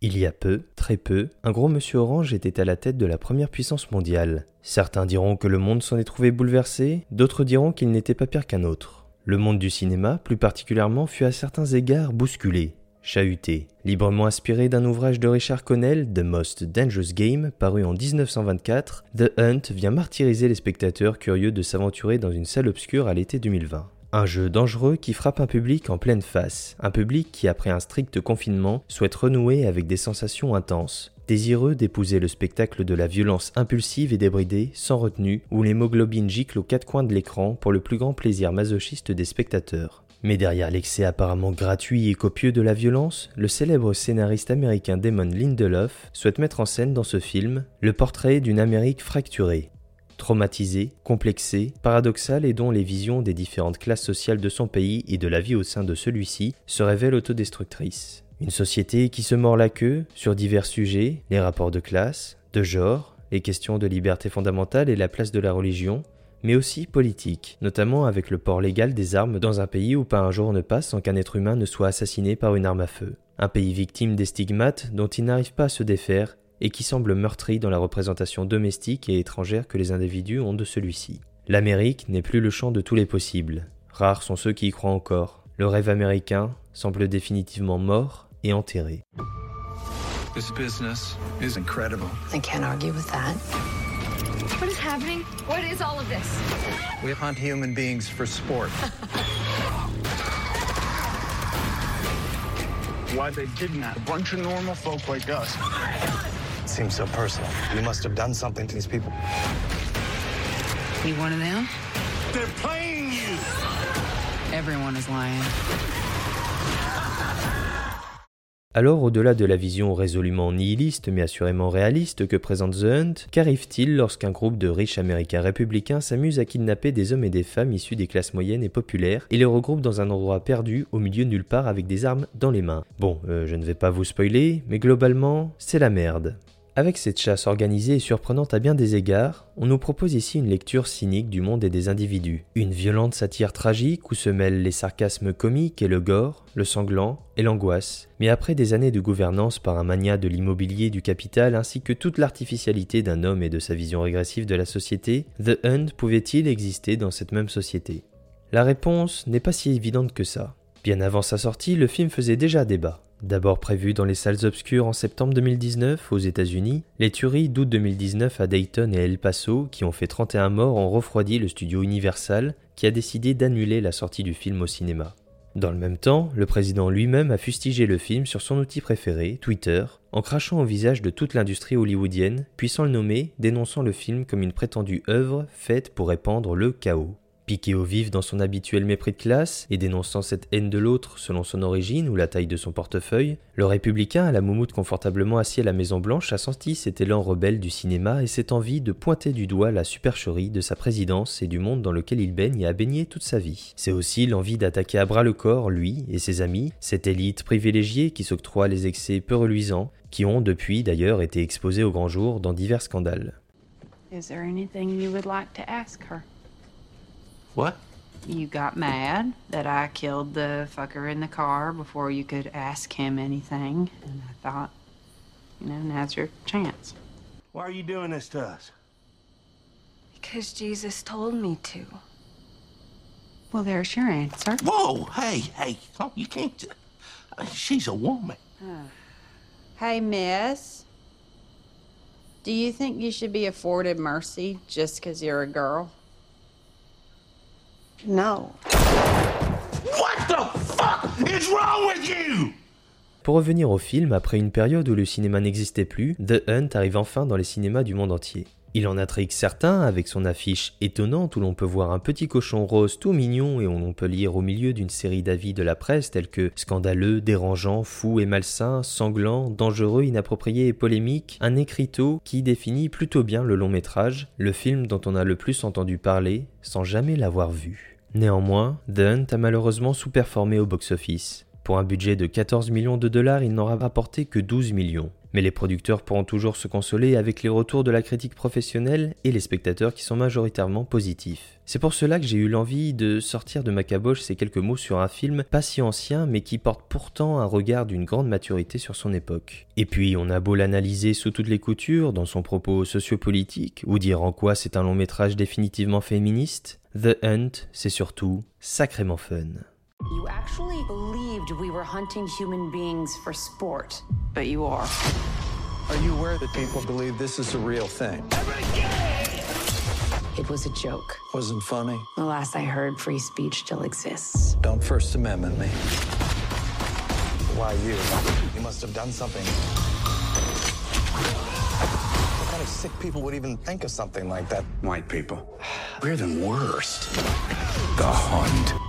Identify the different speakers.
Speaker 1: Il y a peu, très peu, un gros monsieur orange était à la tête de la première puissance mondiale. Certains diront que le monde s'en est trouvé bouleversé, d'autres diront qu'il n'était pas pire qu'un autre. Le monde du cinéma, plus particulièrement, fut à certains égards bousculé, chahuté. Librement inspiré d'un ouvrage de Richard Connell, The Most Dangerous Game, paru en 1924, The Hunt vient martyriser les spectateurs curieux de s'aventurer dans une salle obscure à l'été 2020. Un jeu dangereux qui frappe un public en pleine face, un public qui après un strict confinement souhaite renouer avec des sensations intenses, désireux d'épouser le spectacle de la violence impulsive et débridée, sans retenue, où l'hémoglobine gicle aux quatre coins de l'écran pour le plus grand plaisir masochiste des spectateurs. Mais derrière l'excès apparemment gratuit et copieux de la violence, le célèbre scénariste américain Damon Lindelof souhaite mettre en scène dans ce film le portrait d'une Amérique fracturée, traumatisé, complexé, paradoxal et dont les visions des différentes classes sociales de son pays et de la vie au sein de celui-ci se révèlent autodestructrices. Une société qui se mord la queue sur divers sujets, les rapports de classe, de genre, les questions de liberté fondamentale et la place de la religion, mais aussi politique, notamment avec le port légal des armes dans un pays où pas un jour ne passe sans qu'un être humain ne soit assassiné par une arme à feu. Un pays victime des stigmates dont il n'arrive pas à se défaire et qui semble meurtri dans la représentation domestique et étrangère que les individus ont de celui-ci. L'Amérique n'est plus le champ de tous les possibles. Rares sont ceux qui y croient encore. Le rêve américain semble définitivement mort et enterré.
Speaker 2: This business is incredible.
Speaker 3: I can't argue with that.
Speaker 4: What is happening? What is all of this?
Speaker 2: We hunt human beings for sport.
Speaker 5: Why they kidnap a bunch of normal folk like us.
Speaker 6: Seems so personal. You must have done something to these people.
Speaker 3: You one of them?
Speaker 5: They're playing you!
Speaker 3: Everyone is lying.
Speaker 1: Alors, au-delà de la vision résolument nihiliste mais assurément réaliste que présente The Hunt, qu'arrive-t-il lorsqu'un groupe de riches américains républicains s'amuse à kidnapper des hommes et des femmes issus des classes moyennes et populaires et les regroupe dans un endroit perdu au milieu de nulle part avec des armes dans les mains? Bon, euh, je ne vais pas vous spoiler, mais globalement, c'est la merde. Avec cette chasse organisée et surprenante à bien des égards, on nous propose ici une lecture cynique du monde et des individus. Une violente satire tragique où se mêlent les sarcasmes comiques et le gore, le sanglant et l'angoisse. Mais après des années de gouvernance par un mania de l'immobilier du capital ainsi que toute l'artificialité d'un homme et de sa vision régressive de la société, The Hunt pouvait-il exister dans cette même société? La réponse n'est pas si évidente que ça. Bien avant sa sortie, le film faisait déjà débat. D'abord prévu dans les salles obscures en septembre 2019 aux États-Unis, les tueries d'août 2019 à Dayton et El Paso, qui ont fait 31 morts, ont refroidi le studio Universal, qui a décidé d'annuler la sortie du film au cinéma. Dans le même temps, le président lui-même a fustigé le film sur son outil préféré, Twitter, en crachant au visage de toute l'industrie hollywoodienne, puis sans le nommer, dénonçant le film comme une prétendue œuvre faite pour répandre le chaos. Piqué au vif dans son habituel mépris de classe et dénonçant cette haine de l'autre selon son origine ou la taille de son portefeuille, le républicain à la moumoute confortablement assis à la Maison Blanche a senti cet élan rebelle du cinéma et cette envie de pointer du doigt la supercherie de sa présidence et du monde dans lequel il baigne et a baigné toute sa vie. C'est aussi l'envie d'attaquer à bras le corps lui et ses amis, cette élite privilégiée qui s'octroie les excès peu reluisants, qui ont depuis d'ailleurs été exposés au grand jour dans divers scandales.
Speaker 7: Is there anything you would like to ask her?
Speaker 2: What?
Speaker 7: You got mad that I killed the fucker in the car before you could ask him anything, and I thought, you know, now's your chance.
Speaker 5: Why are you doing this to us?
Speaker 4: Because Jesus told me to.
Speaker 7: Well, there's your answer.
Speaker 8: Whoa, hey, hey, oh, you can't. uh, She's a woman.
Speaker 7: Hey, miss. Do you think you should be afforded mercy just because you're a girl?
Speaker 3: No.
Speaker 8: What the fuck is wrong with you?
Speaker 1: Pour revenir au film, après une période où le cinéma n'existait plus, The Hunt arrive enfin dans les cinémas du monde entier. Il en intrigue certains avec son affiche étonnante où l'on peut voir un petit cochon rose tout mignon et où l'on peut lire au milieu d'une série d'avis de la presse tels que scandaleux, dérangeant, fou et malsain, sanglant, dangereux, inapproprié et polémique, un écriteau qui définit plutôt bien le long métrage, le film dont on a le plus entendu parler sans jamais l'avoir vu. Néanmoins, The Hunt a malheureusement sous-performé au box-office. Pour un budget de 14 millions de dollars, il n'aura rapporté que 12 millions. Mais les producteurs pourront toujours se consoler avec les retours de la critique professionnelle et les spectateurs qui sont majoritairement positifs. C'est pour cela que j'ai eu l'envie de sortir de ma caboche ces quelques mots sur un film pas si ancien mais qui porte pourtant un regard d'une grande maturité sur son époque. Et puis on a beau l'analyser sous toutes les coutures, dans son propos sociopolitique, ou dire en quoi c'est un long métrage définitivement féministe, The Hunt, c'est surtout sacrément fun.
Speaker 9: You actually believed we were hunting human beings for sport.
Speaker 3: But you are.
Speaker 2: Are you aware that people believe this is a real thing?
Speaker 3: It was a joke.
Speaker 2: Wasn't funny.
Speaker 3: The last I heard, free speech still exists.
Speaker 2: Don't First Amendment me.
Speaker 6: Why you? You must have done something. What kind of sick people would even think of something like that?
Speaker 8: White people. We're the worst. The Hunt.